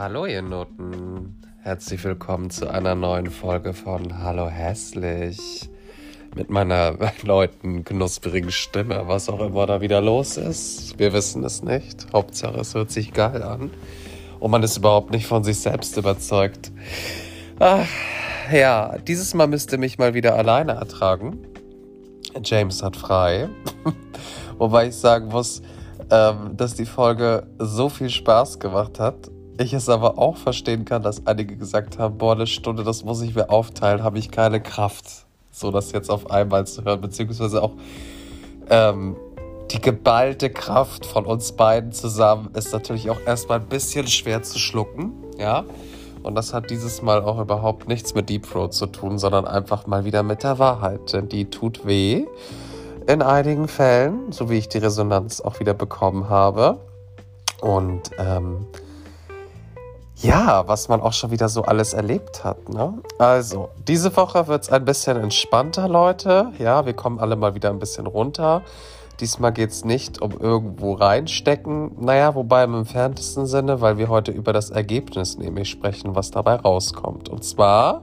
Hallo ihr Noten. Herzlich willkommen zu einer neuen Folge von Hallo Hässlich. Mit meiner erneuten knusprigen Stimme, was auch immer da wieder los ist. Wir wissen es nicht. Hauptsache es hört sich geil an. Und man ist überhaupt nicht von sich selbst überzeugt. Ach, ja, dieses Mal müsste mich mal wieder alleine ertragen. James hat frei. Wobei ich sagen muss, ähm, dass die Folge so viel Spaß gemacht hat. Ich es aber auch verstehen kann, dass einige gesagt haben, boah, eine Stunde, das muss ich mir aufteilen, habe ich keine Kraft, so das jetzt auf einmal zu hören, beziehungsweise auch ähm, die geballte Kraft von uns beiden zusammen ist natürlich auch erstmal ein bisschen schwer zu schlucken, ja. Und das hat dieses Mal auch überhaupt nichts mit Deep Throat zu tun, sondern einfach mal wieder mit der Wahrheit, denn die tut weh in einigen Fällen, so wie ich die Resonanz auch wieder bekommen habe. Und ähm, ja, was man auch schon wieder so alles erlebt hat. Ne? Also, diese Woche wird es ein bisschen entspannter, Leute. Ja, wir kommen alle mal wieder ein bisschen runter. Diesmal geht es nicht um irgendwo reinstecken. Naja, wobei im entferntesten Sinne, weil wir heute über das Ergebnis nämlich sprechen, was dabei rauskommt. Und zwar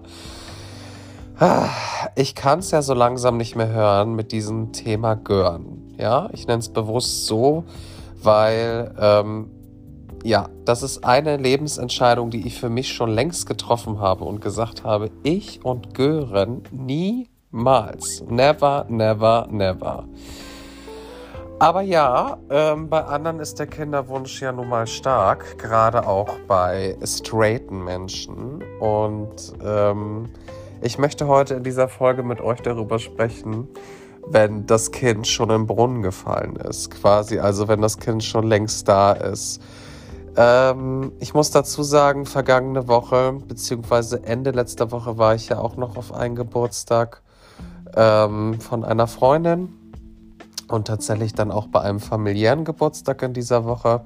ich kann es ja so langsam nicht mehr hören mit diesem Thema Gören. Ja, ich nenne es bewusst so, weil ähm, ja, das ist eine Lebensentscheidung, die ich für mich schon längst getroffen habe und gesagt habe, ich und Gören niemals. Never, never, never. Aber ja, ähm, bei anderen ist der Kinderwunsch ja nun mal stark, gerade auch bei straighten Menschen. Und ähm, ich möchte heute in dieser Folge mit euch darüber sprechen, wenn das Kind schon im Brunnen gefallen ist. Quasi, also wenn das Kind schon längst da ist. Ähm, ich muss dazu sagen, vergangene Woche, beziehungsweise Ende letzter Woche war ich ja auch noch auf einen Geburtstag ähm, von einer Freundin und tatsächlich dann auch bei einem familiären Geburtstag in dieser Woche.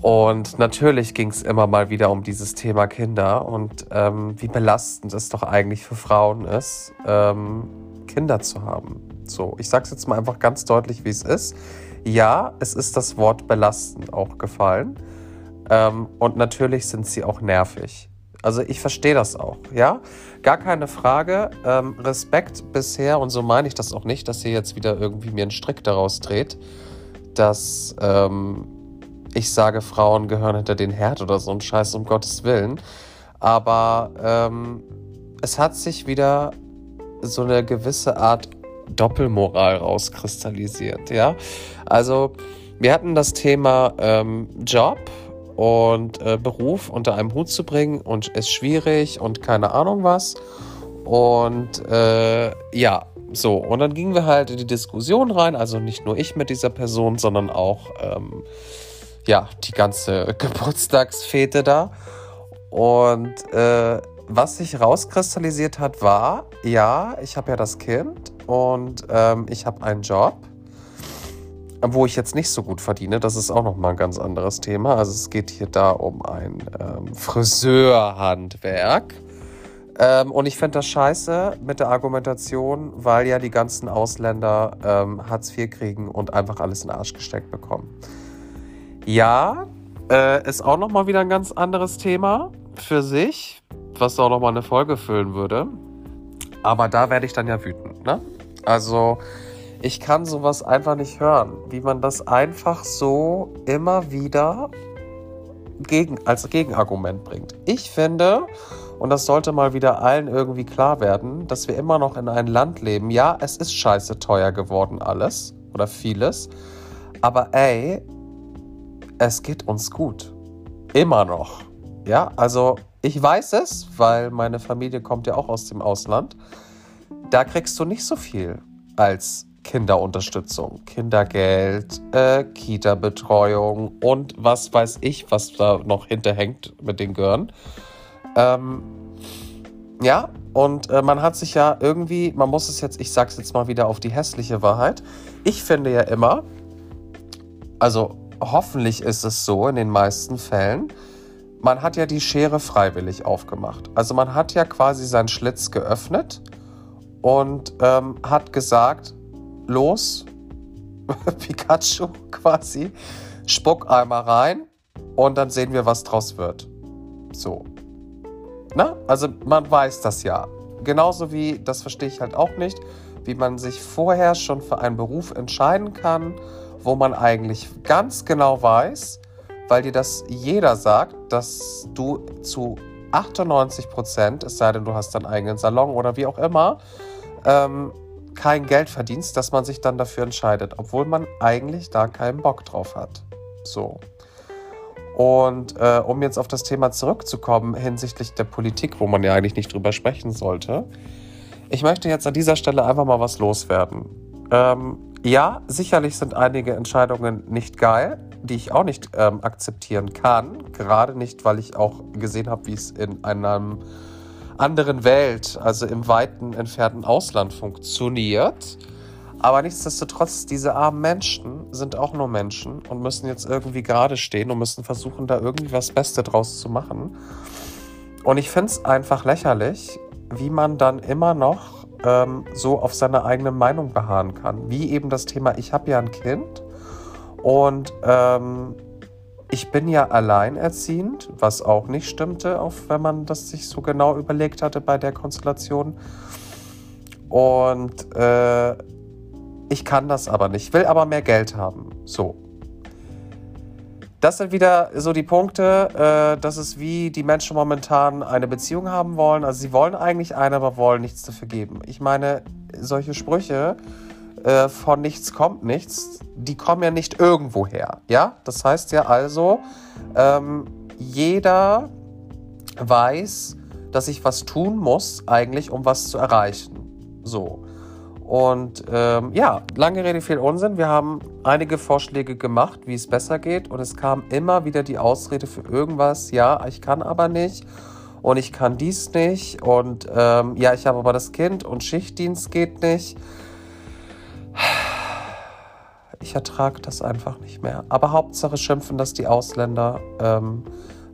Und natürlich ging es immer mal wieder um dieses Thema Kinder und ähm, wie belastend es doch eigentlich für Frauen ist, ähm, Kinder zu haben. So, ich sage es jetzt mal einfach ganz deutlich, wie es ist. Ja, es ist das Wort belastend auch gefallen. Ähm, und natürlich sind sie auch nervig. Also ich verstehe das auch, ja. Gar keine Frage. Ähm, Respekt bisher, und so meine ich das auch nicht, dass ihr jetzt wieder irgendwie mir einen Strick daraus dreht, dass ähm, ich sage, Frauen gehören hinter den Herd oder so ein Scheiß, um Gottes Willen. Aber ähm, es hat sich wieder so eine gewisse Art Doppelmoral rauskristallisiert, ja. Also, wir hatten das Thema ähm, Job und äh, Beruf unter einem Hut zu bringen und ist schwierig und keine Ahnung was. Und äh, ja, so. Und dann gingen wir halt in die Diskussion rein, also nicht nur ich mit dieser Person, sondern auch ähm, ja, die ganze Geburtstagsfete da. Und äh, was sich rauskristallisiert hat, war, ja, ich habe ja das Kind und ähm, ich habe einen Job, wo ich jetzt nicht so gut verdiene. Das ist auch nochmal ein ganz anderes Thema. Also es geht hier da um ein ähm, Friseurhandwerk. Ähm, und ich finde das scheiße mit der Argumentation, weil ja die ganzen Ausländer ähm, Hartz IV kriegen und einfach alles in den Arsch gesteckt bekommen. Ja, äh, ist auch nochmal wieder ein ganz anderes Thema für sich, was auch nochmal eine Folge füllen würde. Aber da werde ich dann ja wütend, ne? Also, ich kann sowas einfach nicht hören, wie man das einfach so immer wieder gegen, als Gegenargument bringt. Ich finde, und das sollte mal wieder allen irgendwie klar werden, dass wir immer noch in einem Land leben. Ja, es ist scheiße teuer geworden, alles oder vieles. Aber ey, es geht uns gut. Immer noch. Ja, also ich weiß es, weil meine Familie kommt ja auch aus dem Ausland. Da kriegst du nicht so viel als Kinderunterstützung, Kindergeld, äh, Kita-Betreuung und was weiß ich, was da noch hinterhängt mit den Gören. Ähm, ja, und äh, man hat sich ja irgendwie, man muss es jetzt, ich sag's jetzt mal wieder auf die hässliche Wahrheit. Ich finde ja immer, also hoffentlich ist es so in den meisten Fällen, man hat ja die Schere freiwillig aufgemacht. Also man hat ja quasi seinen Schlitz geöffnet und ähm, hat gesagt, los, Pikachu quasi, spuck einmal rein und dann sehen wir, was draus wird. So. Na, also man weiß das ja. Genauso wie, das verstehe ich halt auch nicht, wie man sich vorher schon für einen Beruf entscheiden kann, wo man eigentlich ganz genau weiß, weil dir das jeder sagt, dass du zu 98 Prozent, es sei denn, du hast deinen eigenen Salon oder wie auch immer, ähm, kein Geld verdienst, dass man sich dann dafür entscheidet, obwohl man eigentlich da keinen Bock drauf hat. So. Und äh, um jetzt auf das Thema zurückzukommen hinsichtlich der Politik, wo man ja eigentlich nicht drüber sprechen sollte, ich möchte jetzt an dieser Stelle einfach mal was loswerden. Ähm, ja, sicherlich sind einige Entscheidungen nicht geil, die ich auch nicht ähm, akzeptieren kann. Gerade nicht, weil ich auch gesehen habe, wie es in einem anderen Welt, also im weiten entfernten Ausland funktioniert. Aber nichtsdestotrotz, diese armen Menschen sind auch nur Menschen und müssen jetzt irgendwie gerade stehen und müssen versuchen, da irgendwie was Beste draus zu machen. Und ich finde es einfach lächerlich, wie man dann immer noch ähm, so auf seine eigene Meinung beharren kann. Wie eben das Thema, ich habe ja ein Kind und ähm, ich bin ja alleinerziehend, was auch nicht stimmte, auch wenn man das sich so genau überlegt hatte bei der Konstellation. Und äh, ich kann das aber nicht, will aber mehr Geld haben. So. Das sind wieder so die Punkte, äh, das ist wie die Menschen momentan eine Beziehung haben wollen. Also sie wollen eigentlich eine, aber wollen nichts dafür geben. Ich meine, solche Sprüche äh, von nichts kommt nichts, die kommen ja nicht irgendwo her. Ja, das heißt ja also, ähm, jeder weiß, dass ich was tun muss, eigentlich, um was zu erreichen. So. Und ähm, ja, lange Rede, viel Unsinn. Wir haben einige Vorschläge gemacht, wie es besser geht. Und es kam immer wieder die Ausrede für irgendwas. Ja, ich kann aber nicht. Und ich kann dies nicht. Und ähm, ja, ich habe aber das Kind und Schichtdienst geht nicht ich ertrage das einfach nicht mehr. Aber Hauptsache schimpfen, dass die Ausländer ähm,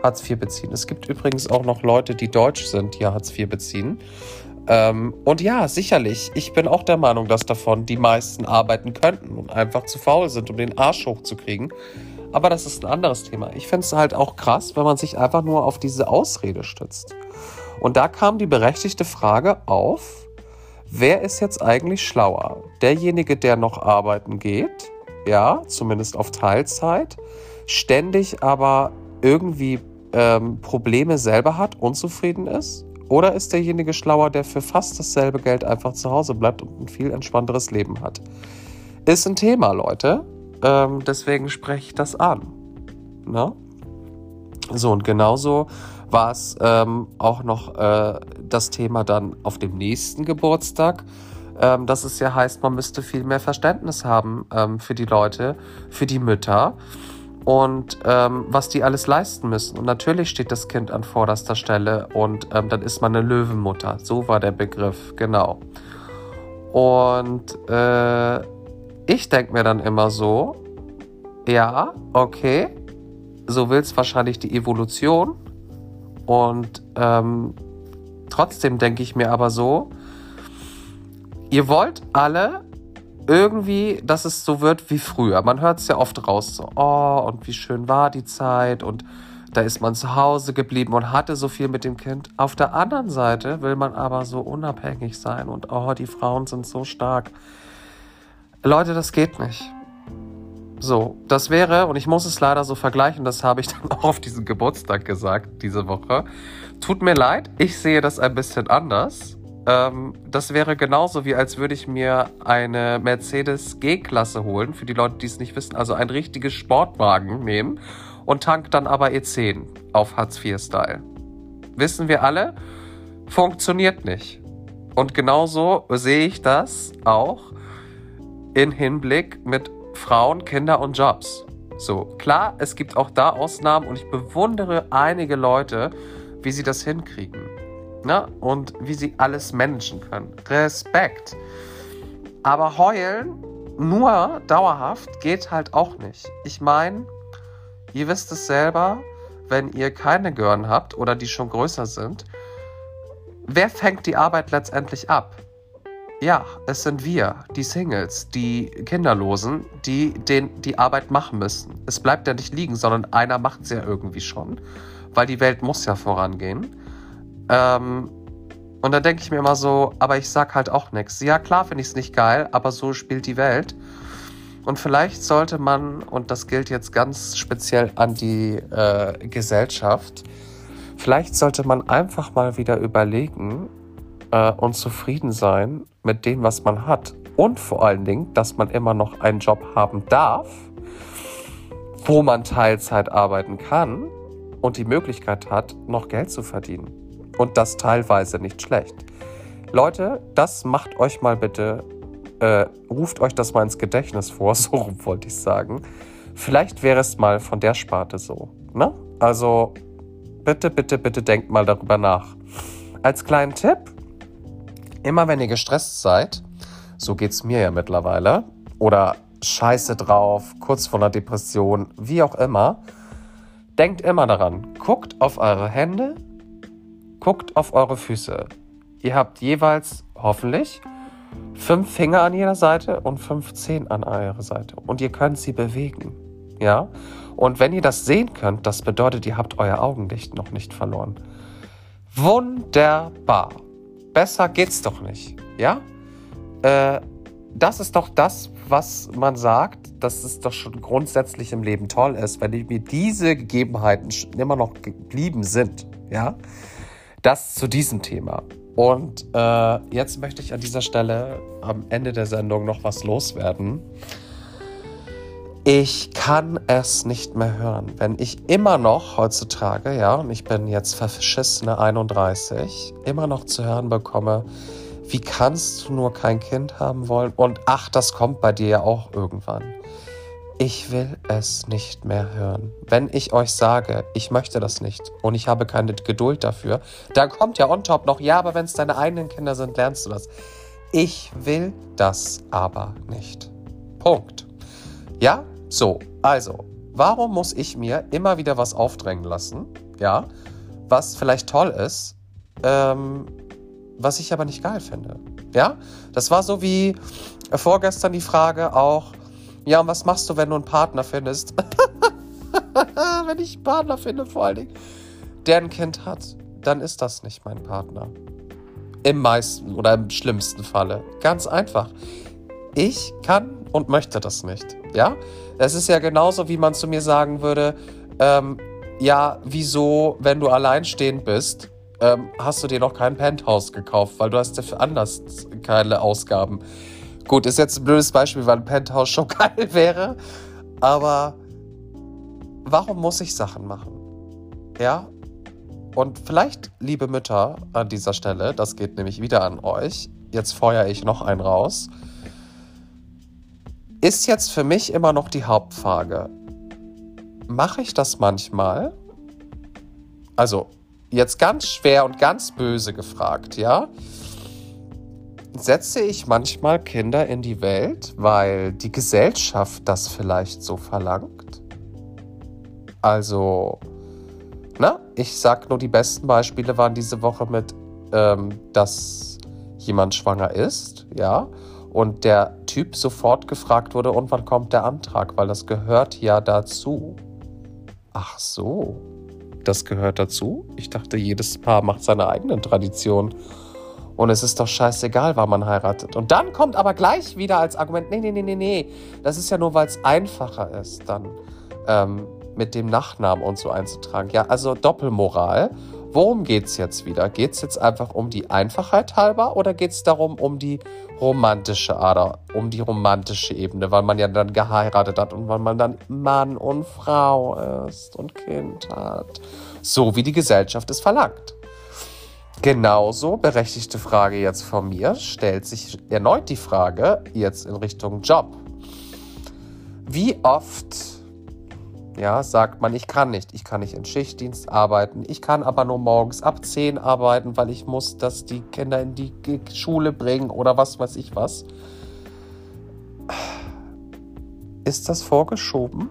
Hartz IV beziehen. Es gibt übrigens auch noch Leute, die deutsch sind, die Hartz IV beziehen. Ähm, und ja, sicherlich, ich bin auch der Meinung, dass davon die meisten arbeiten könnten und einfach zu faul sind, um den Arsch hochzukriegen. Aber das ist ein anderes Thema. Ich finde es halt auch krass, wenn man sich einfach nur auf diese Ausrede stützt. Und da kam die berechtigte Frage auf, wer ist jetzt eigentlich schlauer? Derjenige, der noch arbeiten geht ja, zumindest auf Teilzeit, ständig aber irgendwie ähm, Probleme selber hat, unzufrieden ist? Oder ist derjenige schlauer, der für fast dasselbe Geld einfach zu Hause bleibt und ein viel entspannteres Leben hat? Ist ein Thema, Leute. Ähm, deswegen spreche ich das an. Na? Ne? So, und genauso war es ähm, auch noch äh, das Thema dann auf dem nächsten Geburtstag ähm, dass es ja heißt, man müsste viel mehr Verständnis haben ähm, für die Leute, für die Mütter und ähm, was die alles leisten müssen. Und natürlich steht das Kind an vorderster Stelle und ähm, dann ist man eine Löwenmutter. So war der Begriff, genau. Und äh, ich denke mir dann immer so, ja, okay, so will es wahrscheinlich die Evolution. Und ähm, trotzdem denke ich mir aber so, Ihr wollt alle irgendwie, dass es so wird wie früher. Man hört es ja oft raus, so, oh, und wie schön war die Zeit und da ist man zu Hause geblieben und hatte so viel mit dem Kind. Auf der anderen Seite will man aber so unabhängig sein und oh, die Frauen sind so stark. Leute, das geht nicht. So, das wäre, und ich muss es leider so vergleichen, das habe ich dann auch auf diesem Geburtstag gesagt, diese Woche. Tut mir leid, ich sehe das ein bisschen anders. Ähm, das wäre genauso wie als würde ich mir eine Mercedes G-Klasse holen, für die Leute, die es nicht wissen, also ein richtiges Sportwagen nehmen und tank dann aber E10 auf Hartz IV-Style. Wissen wir alle, funktioniert nicht. Und genauso sehe ich das auch in Hinblick mit Frauen, Kinder und Jobs. So, klar, es gibt auch da Ausnahmen und ich bewundere einige Leute, wie sie das hinkriegen ne? und wie sie alles managen können. Respekt. Aber heulen nur dauerhaft geht halt auch nicht. Ich meine, ihr wisst es selber, wenn ihr keine Gören habt oder die schon größer sind, wer fängt die Arbeit letztendlich ab? Ja, es sind wir, die Singles, die Kinderlosen, die den, die Arbeit machen müssen. Es bleibt ja nicht liegen, sondern einer macht es ja irgendwie schon weil die Welt muss ja vorangehen. Ähm, und dann denke ich mir immer so, aber ich sag halt auch nichts. Ja, klar finde ich es nicht geil, aber so spielt die Welt. Und vielleicht sollte man, und das gilt jetzt ganz speziell an die äh, Gesellschaft, vielleicht sollte man einfach mal wieder überlegen äh, und zufrieden sein mit dem, was man hat. Und vor allen Dingen, dass man immer noch einen Job haben darf, wo man Teilzeit arbeiten kann und die Möglichkeit hat, noch Geld zu verdienen. Und das teilweise nicht schlecht. Leute, das macht euch mal bitte, äh, ruft euch das mal ins Gedächtnis vor, so wollte ich sagen. Vielleicht wäre es mal von der Sparte so. Ne? Also bitte, bitte, bitte denkt mal darüber nach. Als kleinen Tipp, immer wenn ihr gestresst seid, so geht es mir ja mittlerweile, oder scheiße drauf, kurz vor einer Depression, wie auch immer, denkt immer daran, guckt auf eure Hände, Guckt auf eure Füße. Ihr habt jeweils hoffentlich fünf Finger an jeder Seite und fünf Zehen an eurer Seite. Und ihr könnt sie bewegen. Ja? Und wenn ihr das sehen könnt, das bedeutet, ihr habt euer Augenlicht noch nicht verloren. Wunderbar. Besser geht's doch nicht. Ja? Äh, das ist doch das, was man sagt, dass es doch schon grundsätzlich im Leben toll ist, wenn mir diese Gegebenheiten immer noch geblieben sind. Ja? Das zu diesem Thema. Und äh, jetzt möchte ich an dieser Stelle am Ende der Sendung noch was loswerden. Ich kann es nicht mehr hören, wenn ich immer noch heutzutage, ja, und ich bin jetzt verschissene 31, immer noch zu hören bekomme, wie kannst du nur kein Kind haben wollen? Und ach, das kommt bei dir ja auch irgendwann. Ich will es nicht mehr hören. Wenn ich euch sage, ich möchte das nicht und ich habe keine Geduld dafür, dann kommt ja on top noch, ja, aber wenn es deine eigenen Kinder sind, lernst du das. Ich will das aber nicht. Punkt. Ja, so, also, warum muss ich mir immer wieder was aufdrängen lassen? Ja, was vielleicht toll ist, ähm, was ich aber nicht geil finde. Ja, das war so wie vorgestern die Frage auch, ja, und was machst du, wenn du einen Partner findest? wenn ich einen Partner finde, vor allen Dingen, der ein Kind hat, dann ist das nicht mein Partner. Im meisten oder im schlimmsten Falle. Ganz einfach. Ich kann und möchte das nicht. Ja? Es ist ja genauso, wie man zu mir sagen würde, ähm, ja, wieso, wenn du alleinstehend bist, ähm, hast du dir noch kein Penthouse gekauft, weil du hast ja anders keine Ausgaben. Gut, ist jetzt ein blödes Beispiel, weil ein Penthouse schon geil wäre. Aber warum muss ich Sachen machen? Ja? Und vielleicht, liebe Mütter, an dieser Stelle, das geht nämlich wieder an euch. Jetzt feuere ich noch einen raus. Ist jetzt für mich immer noch die Hauptfrage. Mache ich das manchmal? Also, jetzt ganz schwer und ganz böse gefragt, ja? Setze ich manchmal Kinder in die Welt, weil die Gesellschaft das vielleicht so verlangt? Also, na, ich sag nur, die besten Beispiele waren diese Woche mit, ähm, dass jemand schwanger ist, ja, und der Typ sofort gefragt wurde, und wann kommt der Antrag, weil das gehört ja dazu. Ach so, das gehört dazu? Ich dachte, jedes Paar macht seine eigenen Traditionen. Und es ist doch scheißegal, wann man heiratet. Und dann kommt aber gleich wieder als Argument, nee, nee, nee, nee, nee. Das ist ja nur, weil es einfacher ist, dann ähm, mit dem Nachnamen und so einzutragen. Ja, also Doppelmoral. Worum geht es jetzt wieder? Geht es jetzt einfach um die Einfachheit halber oder geht es darum, um die romantische Ader, um die romantische Ebene, weil man ja dann geheiratet hat und weil man dann Mann und Frau ist und Kind hat? So wie die Gesellschaft es verlangt. Genauso berechtigte Frage jetzt von mir stellt sich erneut die Frage jetzt in Richtung Job. Wie oft ja, sagt man, ich kann nicht, ich kann nicht in Schichtdienst arbeiten, ich kann aber nur morgens ab 10 arbeiten, weil ich muss das die Kinder in die Schule bringen oder was weiß ich was. Ist das vorgeschoben?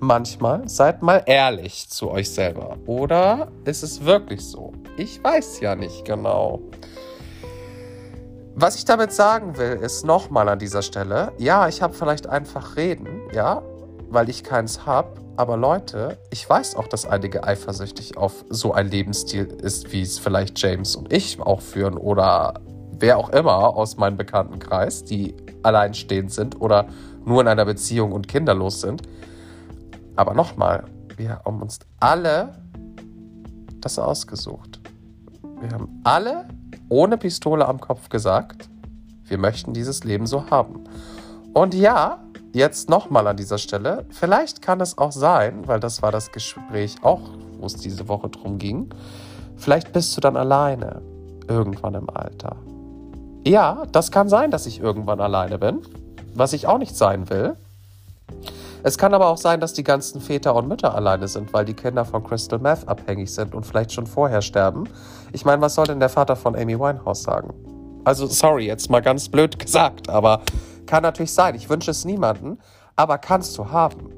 Manchmal? Seid mal ehrlich zu euch selber. Oder ist es wirklich so? Ich weiß ja nicht genau. Was ich damit sagen will, ist nochmal an dieser Stelle, ja, ich habe vielleicht einfach reden, ja, weil ich keins habe. Aber Leute, ich weiß auch, dass einige eifersüchtig auf so ein Lebensstil ist, wie es vielleicht James und ich auch führen oder wer auch immer aus meinem Bekanntenkreis, die alleinstehend sind oder nur in einer Beziehung und kinderlos sind. Aber nochmal, wir haben uns alle das ausgesucht. Wir haben alle ohne Pistole am Kopf gesagt, wir möchten dieses Leben so haben. Und ja, jetzt nochmal an dieser Stelle, vielleicht kann es auch sein, weil das war das Gespräch auch, wo es diese Woche drum ging, vielleicht bist du dann alleine irgendwann im Alter. Ja, das kann sein, dass ich irgendwann alleine bin, was ich auch nicht sein will. Es kann aber auch sein, dass die ganzen Väter und Mütter alleine sind, weil die Kinder von Crystal Meth abhängig sind und vielleicht schon vorher sterben. Ich meine, was soll denn der Vater von Amy Winehouse sagen? Also, sorry, jetzt mal ganz blöd gesagt, aber kann natürlich sein. Ich wünsche es niemanden, aber kannst du haben.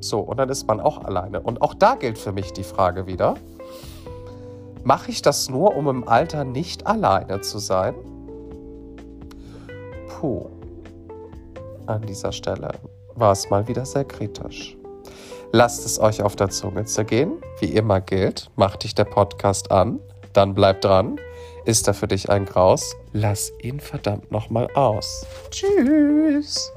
So, und dann ist man auch alleine. Und auch da gilt für mich die Frage wieder: Mache ich das nur, um im Alter nicht alleine zu sein? Puh. An dieser Stelle war es mal wieder sehr kritisch. Lasst es euch auf der Zunge zergehen. Wie immer gilt, macht dich der Podcast an, dann bleib dran. Ist er für dich ein Graus? Lass ihn verdammt nochmal aus. Tschüss.